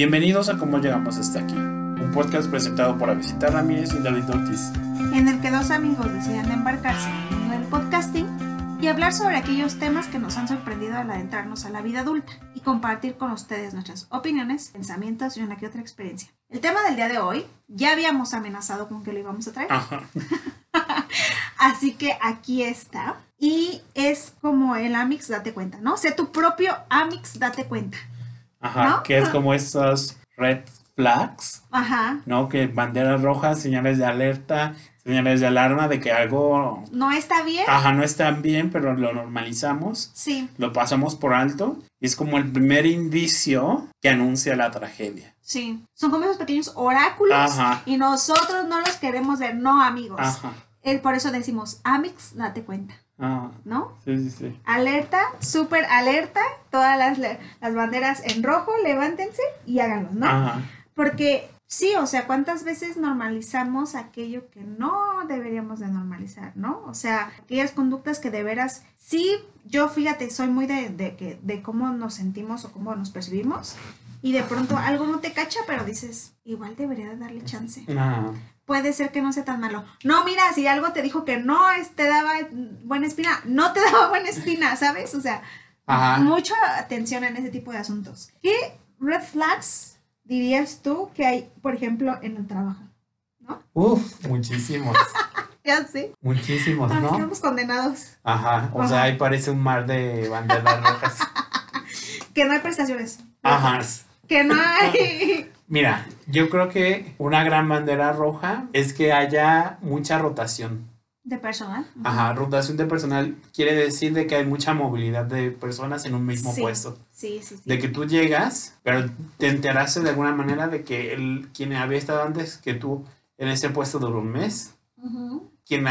Bienvenidos a Cómo Llegamos Hasta Aquí, un podcast presentado por Avisita Ramírez y David Ortiz. en el que dos amigos deciden embarcarse en el mundo del podcasting y hablar sobre aquellos temas que nos han sorprendido al adentrarnos a la vida adulta y compartir con ustedes nuestras opiniones, pensamientos y una que otra experiencia. El tema del día de hoy ya habíamos amenazado con que lo íbamos a traer, Ajá. así que aquí está. Y es como el Amix Date Cuenta, ¿no? Sé tu propio Amix Date Cuenta. Ajá, ¿No? que es como estos red flags, Ajá. ¿no? Que banderas rojas, señales de alerta, señales de alarma de que algo, ¿No está bien? ajá, no está bien, pero lo normalizamos, Sí, lo pasamos por alto y es como el primer indicio que anuncia la tragedia. sí. Son como esos pequeños oráculos Ajá. y nosotros no los queremos ver, no amigos. Ajá. Eh, por eso decimos, Amix, date cuenta, Ah, ¿no? sí, sí, sí. Alerta, súper alerta, todas las, las banderas en rojo, levántense y háganlo, ¿no? Ajá. Porque sí, o sea, ¿cuántas veces normalizamos aquello que no deberíamos de normalizar, ¿no? O sea, aquellas conductas que de veras, sí, yo fíjate, soy muy de, de, que- de cómo nos sentimos o cómo nos percibimos. Y de pronto algo no te cacha, pero dices, igual debería de darle chance Ah, puede ser que no sea tan malo. No, mira, si algo te dijo que no te daba buena espina, no te daba buena espina, ¿sabes? O sea, Ajá. mucha atención en ese tipo de asuntos. ¿Qué red flags dirías tú que hay, por ejemplo, en el trabajo? ¿No? Uf, muchísimos, Ya sé. muchísimos, ¿no? Estamos condenados. Ajá, o Ajá. sea, ahí parece un mar de banderas rojas. Que no hay prestaciones. Ajá. Que no hay. Mira, yo creo que una gran bandera roja es que haya mucha rotación. De personal. Ajá, rotación de personal quiere decir de que hay mucha movilidad de personas en un mismo Sí. puesto. Sí, sí, sí. De que tú llegas, pero te enteraste de alguna manera de que el, quien había estado antes que tú en ese puesto duró un mes, Ujú. quien,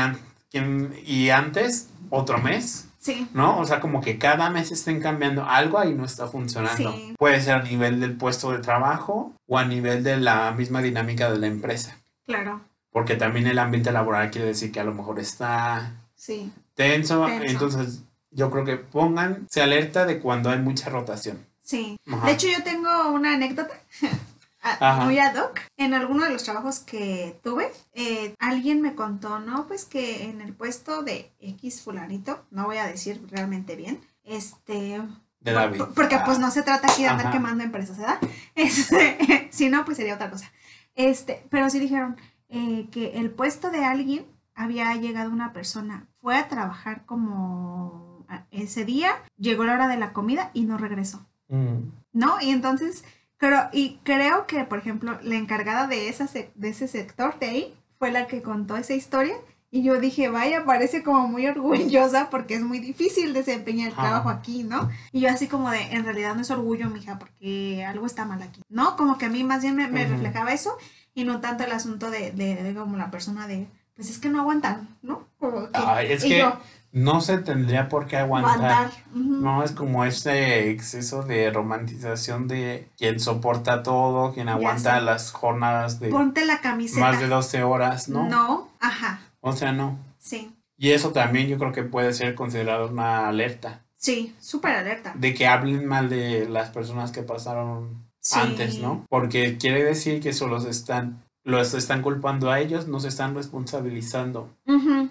quien, y antes otro mes. Sí. ¿no? O sea, como que cada mes estén cambiando algo ahí no está funcionando. Sí. Puede ser a nivel del puesto de trabajo o a nivel de la misma dinámica de la empresa. Claro. Porque también el ambiente laboral quiere decir que a lo mejor está Sí. tenso. Tenso. Entonces, yo creo que pongan, se alerta de cuando hay mucha rotación. Sí. Ajá. De hecho, yo tengo una anécdota a- Ajá. muy ad hoc. En alguno de los trabajos que tuve, eh, alguien me contó, ¿no? Pues que en el puesto de X fulanito, no voy a decir realmente bien, este... De David. por- Porque Ah. pues no se trata aquí de andar Ajá. quemando empresas, ¿verdad? Este, si no, pues sería otra cosa. Este, pero sí dijeron eh, que el puesto de alguien había llegado una persona, fue a trabajar como a- ese día, llegó la hora de la comida y no regresó. Mm. ¿no? Y entonces, creo, y creo que, por ejemplo, la encargada de, esa de ese sector de ahí fue la que contó esa historia. Y yo dije, vaya, parece como muy orgullosa porque es muy difícil desempeñar el trabajo aquí, ¿no? Y yo así como de, en realidad no es orgullo, mija, porque algo está mal aquí, ¿no? Como que a mí más bien me, reflejaba eso y no tanto el asunto de, de, de como la persona de, pues es que no aguantan, ¿no? Como que- Ay, es y que yo, no se tendría por qué aguantar. No, es como este exceso de romantización de quien soporta todo, quien aguanta las jornadas de Ponte la camiseta. más de 12 horas, ¿no? No, ajá, O sea, no. sí. Y eso también yo creo que puede ser considerado una alerta Sí, súper alerta. de que hablen mal de las personas que pasaron Sí. antes, ¿no? Porque quiere decir que solo se están los están culpando a ellos, no se están responsabilizando. Ujú.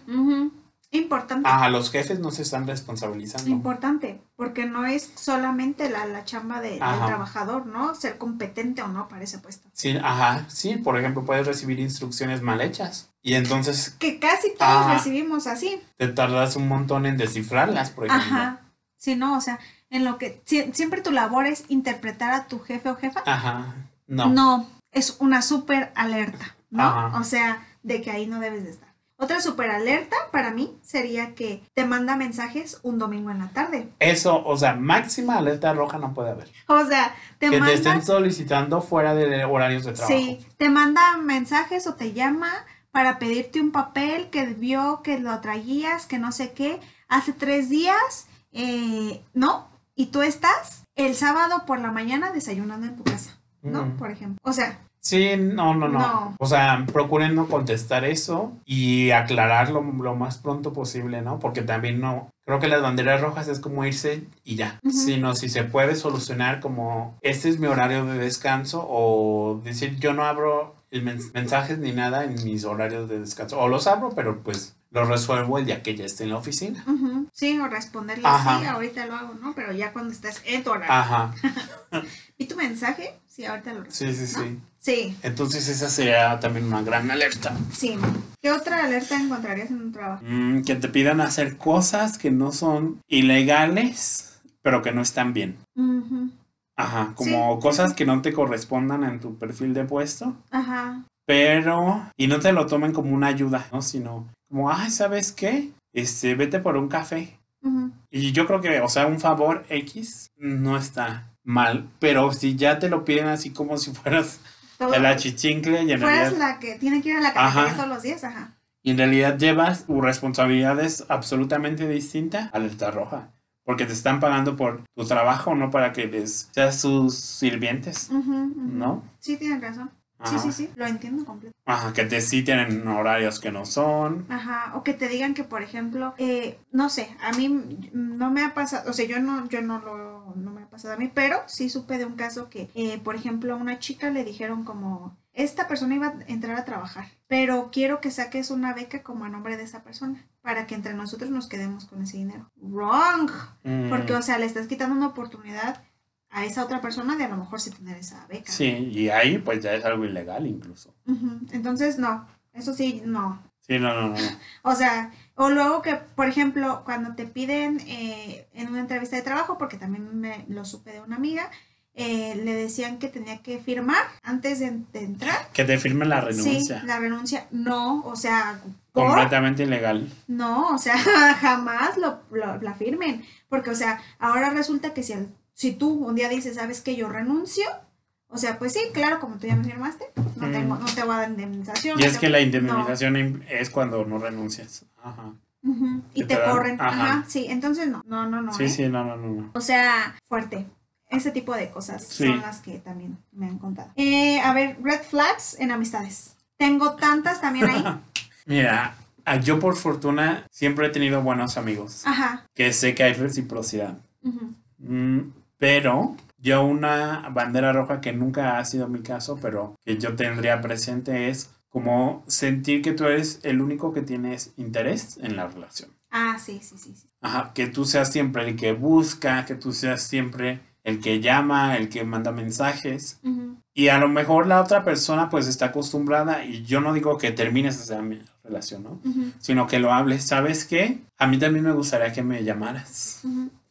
Importante. A los jefes no se están responsabilizando. Importante, porque no es solamente la, la chamba de- del Ajá. trabajador, ¿no? Ser competente o no para ese puesto. Sí, ajá, sí, por ejemplo, puedes recibir instrucciones mal hechas y entonces Que casi todos recibimos así. te tardas un montón en descifrarlas, por ejemplo. Ajá. Sí, no, o sea, en lo que si- siempre tu labor es interpretar a tu jefe o jefa. Ajá, no. No, es una súper alerta, ¿no? Ajá. O sea, de que ahí no debes de estar. Otra súper alerta para mí sería que te manda mensajes un domingo en la tarde. Eso, o sea, máxima alerta roja no puede haber. O sea, te que manda... te estén solicitando fuera de horarios de trabajo. Sí, te manda mensajes o te llama para pedirte un papel que vio que lo traías, que no sé qué, hace tres días, eh, ¿no? Y tú estás el sábado por la mañana desayunando en tu casa. ¿no? Por ejemplo. O sea, Sí, no, no, no, No. O sea, procuren no contestar eso y aclararlo lo más pronto posible, ¿no? Porque también no. Creo que las banderas rojas es como irse y ya. Sino si se puede solucionar como este es mi horario de descanso o decir yo no abro el mens- mensajes ni nada en mis horarios de descanso. O los abro, pero pues los resuelvo el día que ya esté en la oficina. ujú, sí, o responderle Ajá. sí, ahorita lo hago, ¿no? Pero ya cuando estés en tu horario. Ajá. ¿Y tu mensaje? Sí, ahorita lo Sí, sí, ¿no? sí. Sí, Entonces esa sería también una gran alerta. sí. ¿Qué otra alerta encontrarías en un trabajo? Mm, que te pidan hacer cosas que no son ilegales, pero que no están bien. Ajá, como Sí, cosas sí. que no te correspondan en tu perfil de puesto, Ajá. pero y no te lo tomen como una ayuda, ¿no? Sino como, ay, ¿sabes qué? Este, vete por un café. ujú. Y yo creo que, o sea, un favor X no está mal, pero si ya te lo piden así como si fueras Todo- el achichincle y en Fueras realidad, la que tiene que ir a la cafetería todos los días, ajá. y en realidad llevas responsabilidades absolutamente distintas, alerta roja. Porque te están pagando por tu trabajo, no para que les seas sus sirvientes. ¿no? Sí, tienes razón. Sí, Ajá. sí, sí, lo entiendo completo. Ajá, que te sí tienen horarios que no son. Ajá, o que te digan que, por ejemplo, eh, no sé, a mí no me ha pasado, o sea, yo no, yo no lo, no me ha pasado a mí, pero sí supe de un caso que, eh, por ejemplo, a una chica le dijeron como, esta persona iba a entrar a trabajar, pero quiero que saques una beca como a nombre de esa persona, para que entre nosotros nos quedemos con ese dinero. Wrong, Mm, porque, o sea, le estás quitando una oportunidad a esa otra persona de a lo mejor sí tener esa beca. sí, y ahí pues ya es algo ilegal incluso. Entonces, no, eso sí, no, Sí, no, no, no. O sea, o luego que, por ejemplo, cuando te piden eh, en una entrevista de trabajo, porque también me lo supe de una amiga, eh, le decían que tenía que firmar antes de, de entrar. Que te firmen la renuncia. Sí, la renuncia. No, o sea, ¿por? Completamente ilegal. No, o sea, jamás lo, lo- la firmen. Porque, o sea, ahora resulta que si, al- si tú un día dices, ¿sabes que Yo renuncio. O sea, pues sí, claro, como tú ya me firmaste, no, Mm. tengo, no te voy a dar indemnización. Y es que la indemnización es cuando no renuncias. Ajá. Y te, corren. ajá. Ajá. sí, entonces no, no, no, no. Sí, ¿eh? sí, no, no, no. O sea, fuerte. Ese tipo de cosas Sí. son las que también me han contado. Eh, a ver, red flags en amistades. Tengo tantas también ahí. Mira, yo por fortuna siempre he tenido buenos amigos. Ajá. Que sé que hay reciprocidad. Mm, pero yo una bandera roja que nunca ha sido mi caso, pero que yo tendría presente es como sentir que tú eres el único que tienes interés en la relación. Ah, sí, sí, sí. sí. Ajá, que tú seas siempre el que busca, que tú seas siempre el que llama, el que manda mensajes. Ujú, Y a lo mejor la otra persona pues está acostumbrada y yo no digo que termines esa relación, ¿no? Sino que lo hables. ¿Sabes qué? A mí también me gustaría que me llamaras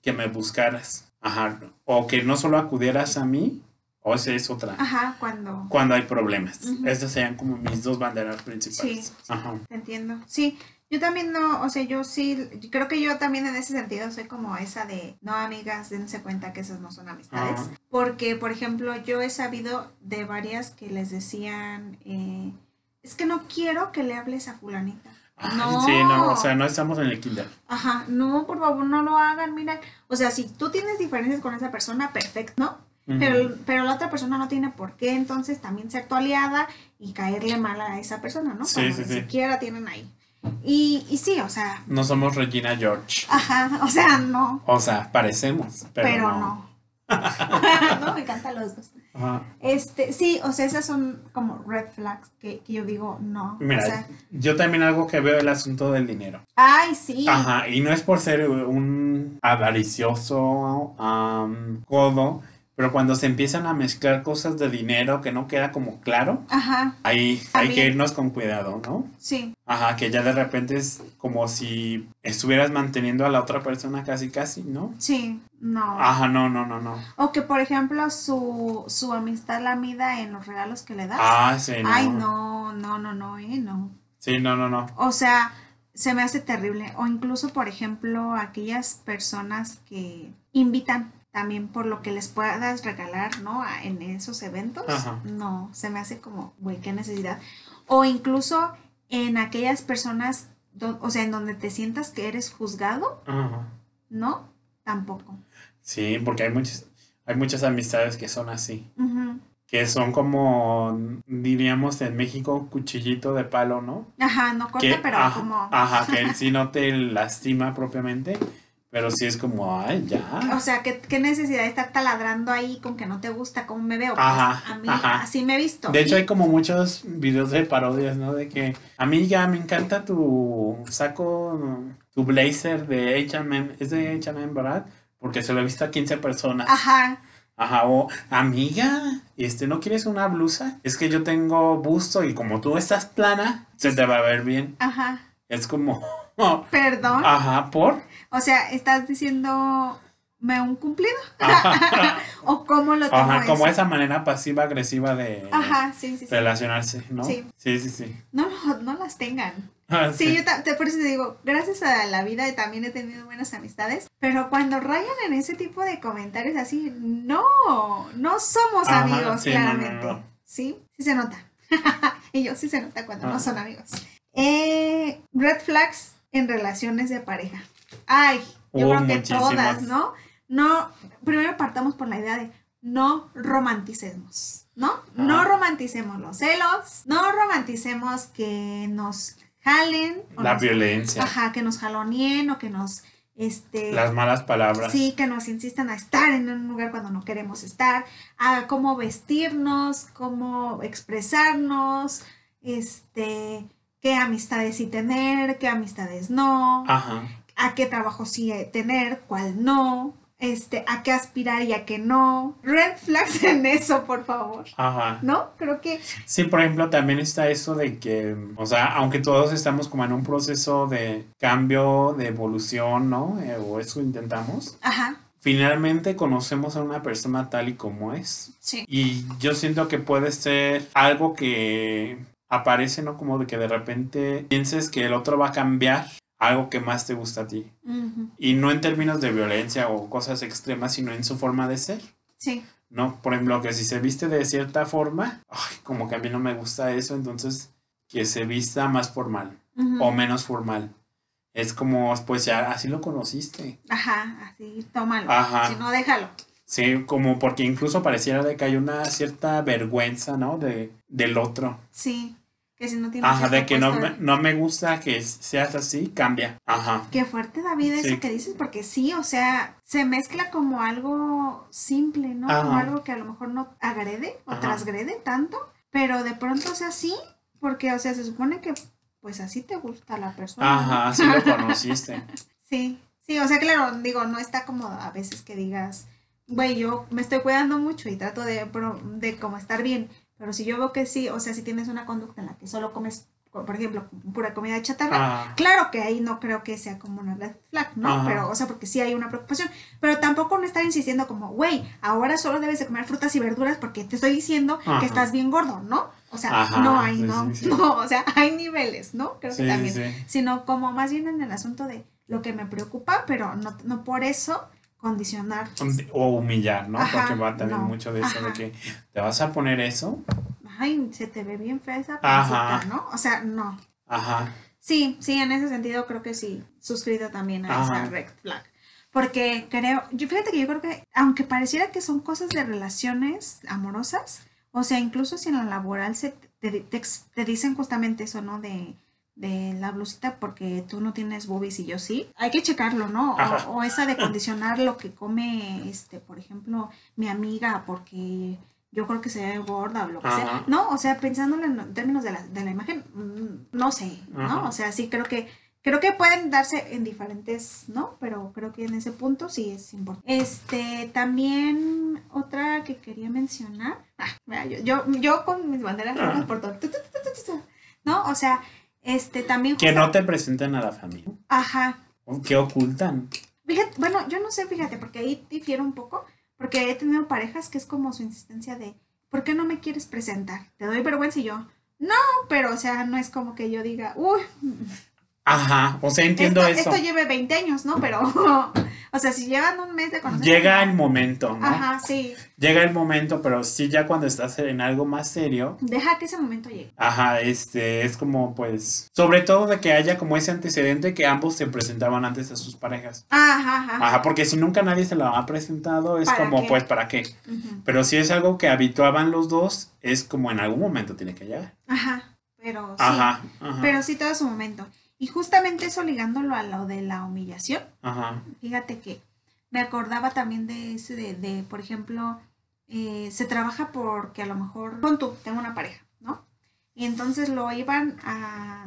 que me buscaras. Ajá. O que no solo acudieras a mí, o esa es otra. Ajá, cuando Cuando hay problemas. Ujú. Estas serían como mis dos banderas principales. Sí. Ajá. te entiendo. Sí, yo también no, o sea, yo sí, creo que yo también en ese sentido soy como esa de, no amigas, dense cuenta que esas no son amistades. Ajá. Porque, por ejemplo, yo he sabido de varias que les decían, eh, es que no quiero que le hables a fulanita. No. Sí, no, o sea, no estamos en el kinder. Ajá, no, por favor, no lo hagan, mira. O sea, si tú tienes diferencias con esa persona, perfecto. Pero, pero la otra persona no tiene por qué entonces también ser tu aliada y caerle mal a esa persona, ¿no? Sí, Cuando sí, ni sí. siquiera tienen ahí. Y, y sí, o sea, No somos Regina George. ajá, o sea, no, O sea, parecemos, pero, pero, no. no. no, me encantan los dos. Ajá. Este, sí, o sea, esas son como red flags que, que yo digo, no. Mira, o sea, yo también algo que veo el asunto del dinero. ay, sí. Ajá, y no es por ser un avaricioso, codo, pero cuando se empiezan a mezclar cosas de dinero que no queda como claro, Ajá, ahí hay que irnos con cuidado, ¿no? sí. Ajá, que ya de repente es como si estuvieras manteniendo a la otra persona casi casi, ¿no? Sí, no. Ajá, no, no, no, no. O que, por ejemplo, su, su amistad la mida en los regalos que le das. Ah, sí, no. Ay, no, no, no, no, eh, no. Sí, no, no, no. O sea, se me hace terrible. O incluso, por ejemplo, aquellas personas que invitan también por lo que les puedas regalar, ¿no? En esos eventos. Ajá. No, se me hace como, güey, qué necesidad. O incluso en aquellas personas, do- o sea, en donde te sientas que eres juzgado, Ajá. ¿no? Tampoco. Sí, porque hay muchas, hay muchas amistades que son así. Que son como, diríamos en México, cuchillito de palo, ¿no? Ajá, no corta, Que, pero ajá, como... Ajá, que sí no te lastima propiamente, pero sí es como, ay, ya. O sea, ¿qué, qué necesidad de estar taladrando ahí con que no te gusta cómo me veo? Pues, Ajá, a mí ajá. así me he visto. De hecho, hay como muchos videos de parodias, ¿no? De que, amiga, me encanta tu saco, tu blazer de H&M, es de H&M, ¿verdad? Porque se lo he visto a 15 personas. Ajá, Ajá, o amiga, este, ¿no quieres una blusa? Es que yo tengo busto y como tú estás plana, se te va a ver bien. ajá. Es como, Perdón. ajá, ¿por? O sea, estás diciendo me un cumplido o cómo lo tomo ajá, como esa manera pasiva agresiva de Ajá, sí, sí, sí. relacionarse, ¿no? Sí. sí, sí. sí. No, no, no las tengan. Ah, Sí, yo te, por eso te digo, gracias a la vida también he tenido buenas amistades, pero cuando rayan en ese tipo de comentarios así, no, no somos Ajá, amigos, claramente. no. Sí, sí se nota. y yo sí se nota cuando Ah. no son amigos. Eh, red flags en relaciones de pareja. Ay, yo Uh, creo que muchísimas. todas, ¿no? No, primero partamos por la idea de no romanticemos, ¿no? No romanticemos los celos, no romanticemos que nos jalen. o La nos- violencia, Ajá, que nos jalonien o que nos, este... las malas palabras. Sí, que nos insistan a estar en un lugar cuando no queremos estar, a cómo vestirnos, cómo expresarnos, este, qué amistades sí tener, qué amistades no, Ajá. A qué trabajo sí tener, cuál no, este, a qué aspirar y a qué no. Red flags en eso, por favor. Ajá. ¿No? Creo que Sí, por ejemplo, también está eso de que, o sea, aunque todos estamos como en un proceso de cambio, de evolución, ¿no? Eh, o eso intentamos. Ajá, Finalmente conocemos a una persona tal y como es. sí. Y yo siento que puede ser algo que aparece, ¿no? Como de que de repente pienses que el otro va a cambiar algo que más te gusta a ti. Ujú, Y no en términos de violencia o cosas extremas, sino en su forma de ser. Sí. ¿no? Por ejemplo, que si se viste de cierta forma, ay, como que a mí no me gusta eso, entonces que se vista más formal o menos formal. Es como, pues ya así lo conociste. Ajá, así, tómalo. Ajá. Si no, déjalo. Sí, como porque incluso pareciera de que hay una cierta vergüenza, ¿no? De, del otro. Sí. Que si no tienes Ajá, de que no me, no me gusta que seas así, cambia. Ajá. Qué fuerte, David, eso que dices, porque sí, o sea, se mezcla como algo simple, ¿no? Ajá. Como algo que a lo mejor no agrede o Ajá. transgrede tanto, pero de pronto, o sea, sí, porque, o sea, se supone que, pues así te gusta la persona. ¿no? Ajá, así lo conociste. Sí, sí, o sea, claro, digo, no está como a veces que digas, güey, yo me estoy cuidando mucho y trato de, de como estar bien, pero si yo veo que sí, o sea, si tienes una conducta en la que solo comes, por ejemplo, pura comida chatarra, Ah, Claro que ahí no creo que sea como una red flag, ¿no? Ajá. Pero, o sea, porque sí hay una preocupación. Pero tampoco no estar insistiendo como, güey, ahora solo debes de comer frutas y verduras porque te estoy diciendo Ajá. que estás bien gordo, ¿no? O sea, Ajá, no hay, sí, no, sí, sí. no, o sea, hay niveles, ¿no? Creo que también. Sino como más bien en el asunto de lo que me preocupa, pero no, no por eso condicionar. O humillar, ¿no? Ajá, Porque va también no, mucho de eso, de que te vas a poner eso. Ay, se te ve bien fea esa pancita, ¿no? O sea, no. Ajá. Sí, sí, en ese sentido creo que sí, suscrito también a Ajá. esa red flag. Porque creo, yo fíjate que yo creo que, aunque pareciera que son cosas de relaciones amorosas, o sea, incluso si en la laboral se te, te, te dicen justamente eso, ¿no? De, de la blusita porque tú no tienes boobies y yo sí, hay que checarlo, ¿no? O, o esa de condicionar lo que come, este, por ejemplo, mi amiga porque yo creo que se ve gorda o lo que sea. No, o sea, pensándolo en términos de la, de la imagen, mm, no sé, ¿no? Ajá. O sea, sí creo que creo que pueden darse en diferentes, ¿no? Pero creo que en ese punto sí es importante. Este, también otra que quería mencionar. Ah, mira, yo, yo, yo con mis banderas rojas por todo. ¿No? O sea, este también. Que justo- no te presenten a la familia. Ajá. Que ocultan. Fíjate, bueno, yo no sé, fíjate, porque ahí difiero un poco, porque he tenido parejas que es como su insistencia de, ¿por qué no me quieres presentar? Te doy vergüenza y yo, no, pero o sea, no es como que yo diga, uy, Ajá. O sea, entiendo esto, eso. esto lleve 20 años, ¿no? Pero, O sea, si llevan un mes de conocer. Llega el momento, ¿no? Ajá, sí. Llega el momento, pero sí ya cuando estás en algo más serio, Deja que ese momento llegue. ajá, este, es como pues, sobre todo de que haya como ese antecedente que ambos se presentaban antes a sus parejas. Ajá, ajá. Ajá, porque si nunca nadie se lo ha presentado, es ¿Para como qué? pues, ¿para qué? Ujú. Pero si es algo que habituaban los dos, es como en algún momento tiene que llegar. Ajá. Pero sí. Ajá, ajá, Pero sí todo su momento. Y justamente eso ligándolo a lo de la humillación. ajá, Fíjate que me acordaba también de ese, de, de, por ejemplo, eh, se trabaja porque a lo mejor, con tú, tengo una pareja, ¿no? Y entonces lo iban a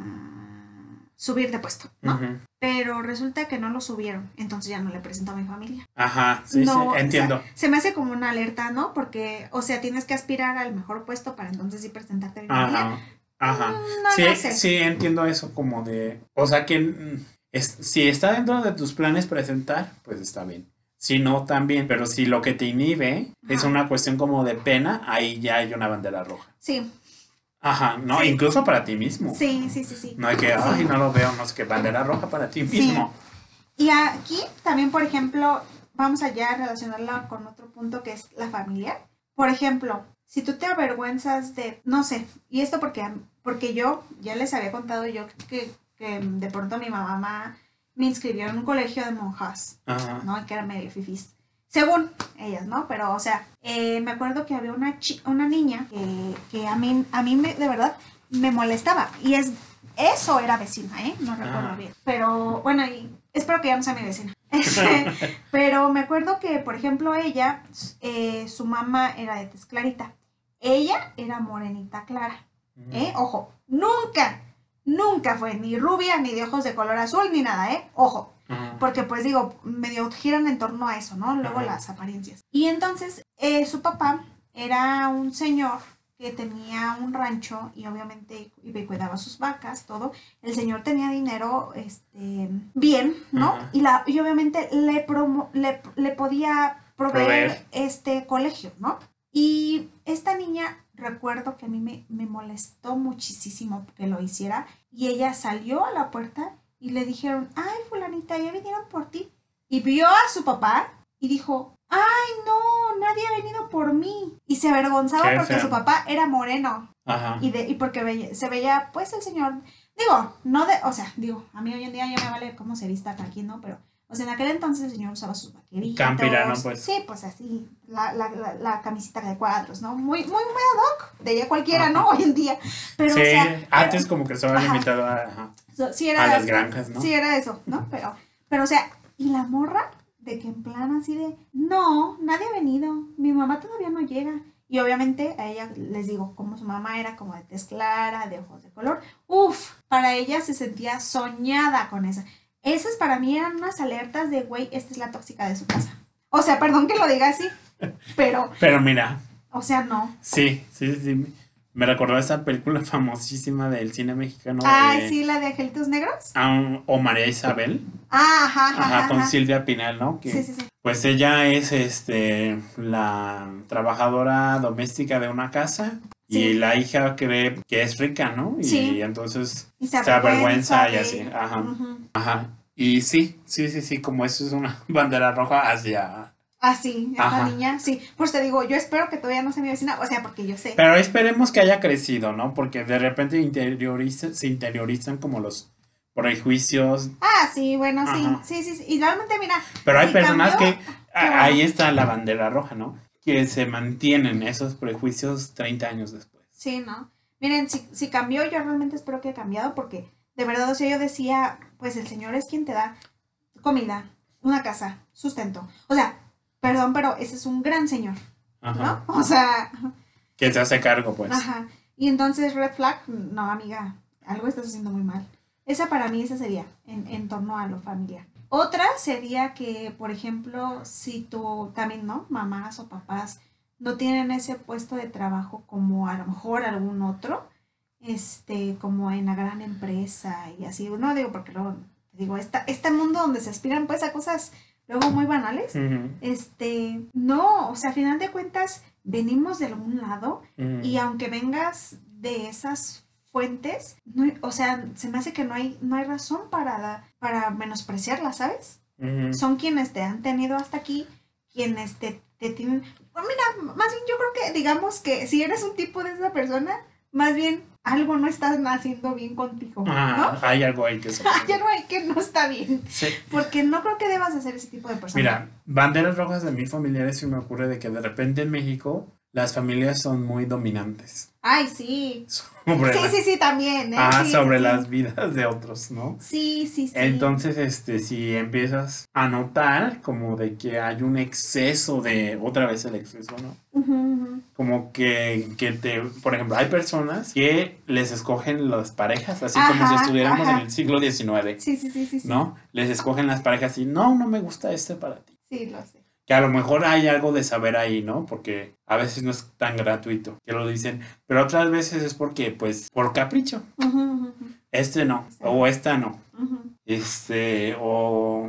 subir de puesto, ¿no? Pero resulta que no lo subieron, entonces ya no le presento a mi familia. Ajá, sí, No, sí, o sea, entiendo. se me hace como una alerta, ¿no? Porque, o sea, tienes que aspirar al mejor puesto para entonces sí presentarte a mi familia. Ajá. Mm, No sí, sé. sí, entiendo eso como de, o sea que mm, es- si está dentro de tus planes presentar, pues está bien. Si no, también. Pero si lo que te inhibe es una cuestión como de pena, ahí ya hay una bandera roja. Sí, Ajá, no, Sí. incluso para ti mismo. sí, sí, sí, sí. No hay que, Sí. ay, no lo veo, no sé qué, bandera roja para ti Sí. mismo. Y aquí también, por ejemplo, vamos allá a relacionarla con otro punto que es la familia. Por ejemplo, si tú te avergüenzas de, no sé, y esto porque, porque yo ya les había contado yo que, que de pronto mi mamá me inscribió en un colegio de monjas, Ajá. ¿no? Que era medio fifís. Según ellas, ¿no? Pero, o sea, eh, me acuerdo que había una, una niña que, que a mí, a mí me, de verdad me molestaba. Y es eso era vecina, ¿eh? No recuerdo Ah. bien. Pero, bueno, y espero que ya no sea mi vecina. Pero me acuerdo que, por ejemplo, ella, eh, su mamá era de tez clarita. Ella era morenita clara. ¿Eh? Ojo, nunca, nunca fue ni rubia, ni de ojos de color azul, ni nada, ¿eh? Ojo. Ajá. Porque pues digo, medio giran en torno a eso, ¿no? Luego Ajá. las apariencias. Y entonces eh, su papá era un señor que tenía un rancho y obviamente y cuidaba sus vacas, todo. El señor tenía dinero, este, bien, ¿no? Ajá. Y, la, y obviamente le, promo- le, le podía proveer, Proveer. este colegio, ¿no? Y esta niña, recuerdo que a mí me, me molestó muchísimo que lo hiciera y ella salió a la puerta y le dijeron, ay, fulanita, ya vinieron por ti. Y vio a su papá y dijo, ay, no, nadie ha venido por mí. Y se avergonzaba porque su papá era moreno Ajá. y, de, y porque veía- se veía, pues, el señor, digo, no de, o sea, digo, a mí hoy en día ya me vale cómo se vista aquí, ¿no? Pero, o sea, en aquel entonces el señor usaba sus vaqueritos. Campirano, pues. Sí, pues así, la, la, la, la camisita de cuadros, ¿no? Muy, muy, muy ad hoc, de ella cualquiera, ¿no? Hoy en día. Pero, sí, o sea, antes como que estaba limitado a, ajá, so- sí era a las granjas, ¿no? Sí, era eso, ¿no? Pero, pero, o sea, y la morra, de que en plan así de, no, nadie ha venido, mi mamá todavía no llega. Y obviamente a ella, les digo, como su mamá era como de tez clara, de ojos de color, uff, para ella se sentía soñada con esa. Esas para mí eran unas alertas de, güey, esta es la tóxica de su casa. O sea, perdón que lo diga así, pero, Pero mira, o sea, no. sí, sí, sí. Me recordó esa película famosísima del cine mexicano de sí, la de Angelitos Negros. ah, o María Isabel, Ah, ajá, ajá, ajá, con ajá. Silvia Pinal, ¿no? Que, Sí, sí, sí. Pues ella es este la trabajadora doméstica de una casa y la hija cree que es rica, ¿no? Y Sí. entonces Y se avergüenza y así, ajá. Ajá. Y sí, sí, sí, sí, como eso es una bandera roja hacia... Ah, sí, esta niña, sí. Pues te digo, yo espero que todavía no sea mi vecina, o sea, porque yo sé. Pero esperemos que haya crecido, ¿no? Porque de repente interioriza, se interiorizan como los prejuicios. Ah, sí, bueno, sí, Ajá. sí, sí, sí. Y realmente, mira, Pero hay personas cambió. que... Bueno. Ahí está la bandera roja, ¿no? Que se mantienen esos prejuicios 30 años después. sí, ¿no? Miren, si, si cambió, yo realmente espero que haya cambiado, porque de verdad, o sea, yo decía, pues el Señor es quien te da comida, una casa, sustento. O sea, perdón, pero ese es un gran Señor, Ajá. ¿no? O sea, Que se hace cargo, pues. Ajá. Y entonces, red flag, no, amiga, algo estás haciendo muy mal. Esa para mí, esa sería en, en torno a lo familiar. Otra sería que, por ejemplo, si tú también, ¿no? Mamás o papás no tienen ese puesto de trabajo como a lo mejor algún otro, este, como en la gran empresa y así, no digo porque luego, digo, esta, este mundo donde se aspiran pues a cosas luego muy banales, este, no, o sea, a final de cuentas, venimos de algún lado y aunque vengas de esas fuentes, no hay- o sea, se me hace que no hay, no hay razón para, para menospreciarlas, ¿sabes? Son quienes te han tenido hasta aquí, quienes te, te tienen... Pues mira, más bien yo creo que digamos que si eres un tipo de esa persona, más bien algo no estás haciendo bien contigo, Ah, hay algo ahí que se Ya no hay que no está bien, Sí. porque no creo que debas de ser ese tipo de persona. Mira, banderas rojas de mi familiares sí me ocurre de que de repente en México las familias son muy dominantes Ay, sí. sobre, Sí, la- sí, sí, también. ¿eh? ah, Sí, sobre sí. las vidas de otros, ¿no? Sí, sí, sí. Entonces, este, si empiezas a notar como de que hay un exceso de, otra vez el exceso, ¿no? Como que, que te, por ejemplo, hay personas que les escogen las parejas, así como si estuviéramos ajá. en el siglo XIX, Sí, sí, sí, sí. sí. ¿no? Les escogen las parejas y no, no me gusta este para ti. Sí, lo sé. Que a lo mejor hay algo de saber ahí, ¿no? Porque a veces no es tan gratuito que lo dicen, pero otras veces es porque, pues, por capricho. Este no, Sí. o esta no. Este, o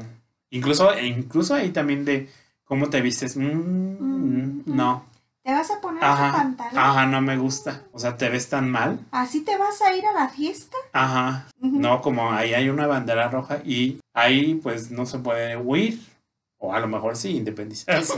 incluso, e incluso ahí también de cómo te vistes. Mm, no, ¿Te vas a poner Ajá, pantalón? ajá, no me gusta. O sea, te ves tan mal. ¿Así te vas a ir a la fiesta? Ajá, no, como ahí hay una bandera roja y ahí pues no se puede huir. O a lo mejor sí, independizarse.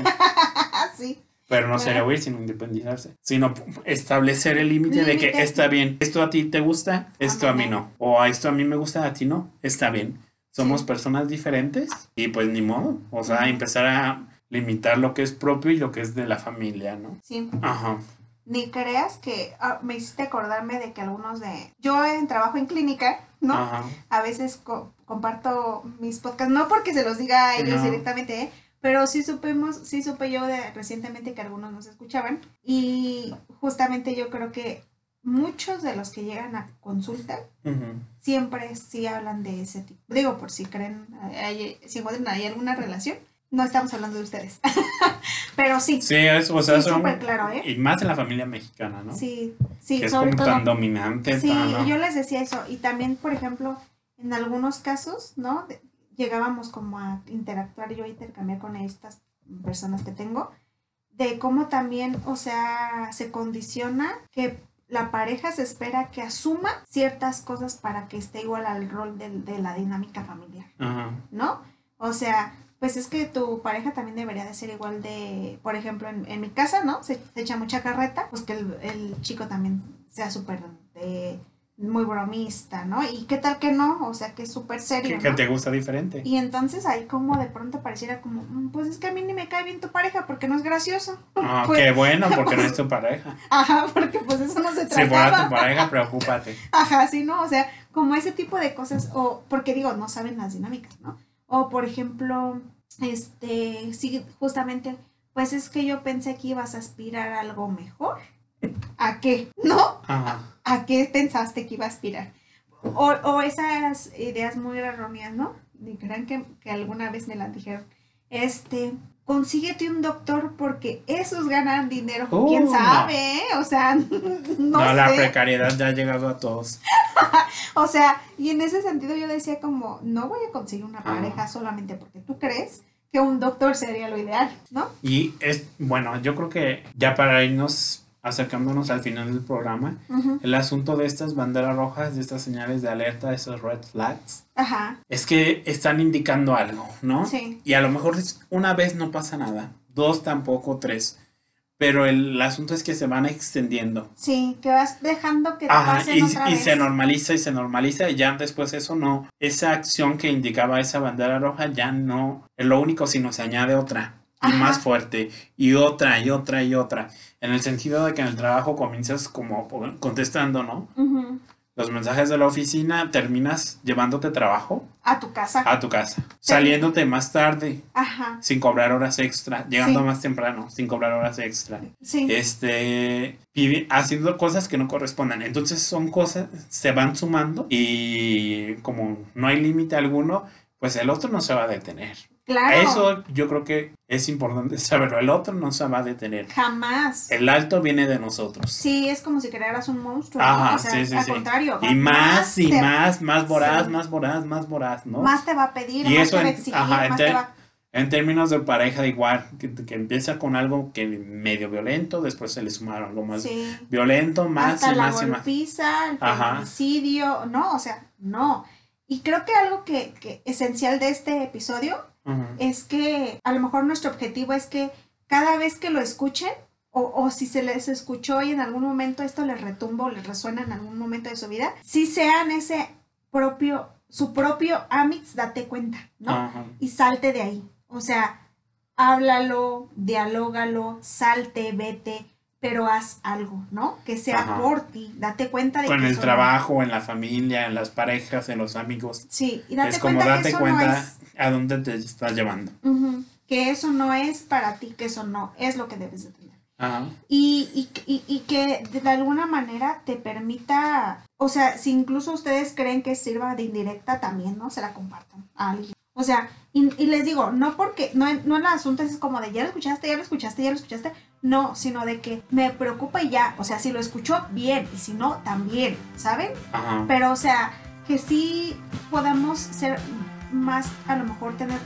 sí. Pero no sería huir, sino independizarse. Sino establecer el límite de que está bien, esto a ti te gusta, esto a mí no. O a esto a mí me gusta, a ti no, está bien. Somos Sí. personas diferentes y pues ni modo. O sea, empezar a limitar lo que es propio y lo que es de la familia, ¿no? Sí. Ajá. Ni creas que ah, me hiciste acordarme de que algunos de... Yo en trabajo en clínica, ¿no? Ajá. A veces co- comparto mis podcasts, no porque se los diga a ellos No. directamente, ¿eh? pero sí supimos, sí supe yo de, recientemente que algunos nos escuchaban y justamente yo creo que muchos de los que llegan a consulta siempre sí hablan de ese tipo. Digo, por si creen, hay- si encuentran ahí alguna relación, no estamos hablando de ustedes, pero sí, Sí, es, o sea, Sí, son- claro, ¿eh? Y más en la familia mexicana, ¿no? sí, sí, que es sobre como todo. tan dominante, Sí, tan, ¿no? y yo les decía eso. Y también, por ejemplo, en algunos casos, ¿no? De- llegábamos como a interactuar, yo intercambiar con estas personas que tengo, de cómo también, o sea, se condiciona que la pareja se espera que asuma ciertas cosas para que esté igual al rol del- de, la dinámica familiar, Ajá. ¿no? O sea, pues es que tu pareja también debería de ser igual de, por ejemplo, en, en mi casa, ¿no? Se, se echa mucha carreta, pues que el, el chico también sea súper de- muy bromista, ¿no? Y qué tal que no, o sea, que es súper serio. Que, te gusta diferente. Y entonces ahí como de pronto pareciera como, "Mm, pues es que a mí ni me cae bien tu pareja porque no es gracioso. Ah, Pues- qué bueno, porque no es tu pareja. Ajá, porque pues eso no se Si fuera tu pareja, preocúpate. Ajá, sí, ¿no? O sea, como ese tipo de cosas, o porque digo, no saben las dinámicas, ¿no? O por ejemplo, este, sí, justamente, pues es que yo pensé que ibas a aspirar a algo mejor. ¿A qué? ¿No? Ajá. ¿A qué pensaste que iba a aspirar? O, o esas ideas muy erróneas, ¿no? Ni crean que, que alguna vez me las dijeron. Este, consíguete un doctor porque esos ganan dinero. Uh, ¿Quién sabe? eh? O sea, no, No, la precariedad ya ha llegado a todos. O sea, y en ese sentido yo decía como, no voy a conseguir una Ah. pareja solamente porque tú crees que un doctor sería lo ideal, ¿no? Y es, bueno, yo creo que ya para irnos acercándonos al final del programa, Ujú. el asunto de estas banderas rojas, de estas señales de alerta, esos red flags, Ajá, es que están indicando algo, ¿no? sí. Y a lo mejor una vez no pasa nada, dos tampoco, tres. Pero el, asunto es que se van extendiendo. Sí, que vas dejando que te Ajá, pasen y, otra y vez. se normaliza y se normaliza y ya después eso no, esa acción que indicaba esa bandera roja ya no es lo único, sino se añade otra y Ajá. más fuerte y otra y otra y otra. En el sentido de que en el trabajo comienzas como contestando, ¿no? Los mensajes de la oficina, terminas llevándote trabajo A tu casa. a tu casa, saliéndote más tarde Ajá, sin cobrar horas extra, llegando Sí. más temprano sin cobrar horas extra sí. este haciendo cosas que no correspondan. Entonces son cosas, se van sumando y como no hay límite alguno, pues el otro no se va a detener. Claro. Eso yo creo que es importante saberlo. El otro no se va a detener. Jamás. El alto viene de nosotros. Sí, es como si crearas un monstruo. ¿no? Ajá, o sea, sí, sí, al sí. contrario. Y más y te- más, más voraz, más voraz, más voraz, ¿no? Más te va a pedir, Y más eso te va a en- exigir, ajá, más te va En términos de pareja, igual, que, que empieza con algo que medio violento, después se le suma algo más Sí. violento, más Hasta y la más y más. golpiza, el Ajá. feminicidio, no, o sea, no. y creo que algo que, que esencial de este episodio Es que a lo mejor nuestro objetivo es que cada vez que lo escuchen, o, o si se les escuchó y en algún momento esto les retumba o les resuena en algún momento de su vida, si sean ese propio, su propio Amix, date cuenta, ¿no? Ajá. Y salte de ahí. O sea, háblalo, dialógalo, salte, vete, pero haz algo, ¿no? Que sea Ajá. por ti. Date cuenta de Con que el eso no- trabajo, en la familia, en las parejas, en los amigos. Sí, y date es como cuenta que date eso cuenta no es a dónde te estás llevando. Que eso no es para ti, que eso no es lo que debes de tener. Ajá. Y, y, y, y que de alguna manera te permita, o sea, si incluso ustedes creen que sirva de indirecta, también, ¿no? Se la compartan a alguien. O sea, y, y les digo, no porque, no, no el asunto es como de ya lo escuchaste, ya lo escuchaste, ya lo escuchaste, no, sino de que me preocupa y ya, o sea, si lo escuchó, bien, y si no, también, ¿saben? Ajá. Pero, o sea, que sí podamos ser más, a lo mejor tener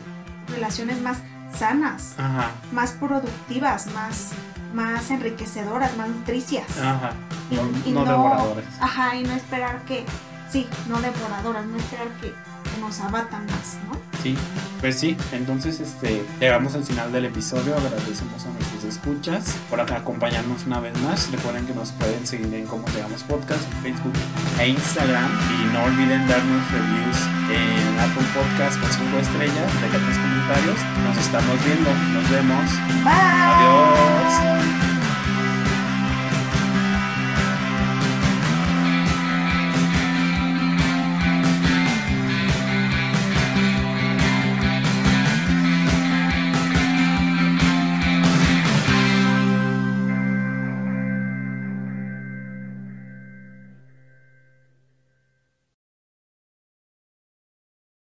relaciones más sanas, Ajá. más productivas, más, más enriquecedoras, más nutricias. Ajá. Y- No, y no no- devoradores. Ajá, y no esperar que, sí, no devoradoras, no esperar que, que nos abatan más, ¿no? Sí, pues sí, entonces este, llegamos al final del episodio, agradecemos a nuestros escuchas por acompañarnos una vez más, recuerden que nos pueden seguir en Cómo Llegamos Podcast, en Facebook e Instagram y no olviden darnos reviews en Apple Podcast con 5 estrellas, dejarnos comentarios, nos estamos viendo, nos vemos, Bye. adiós.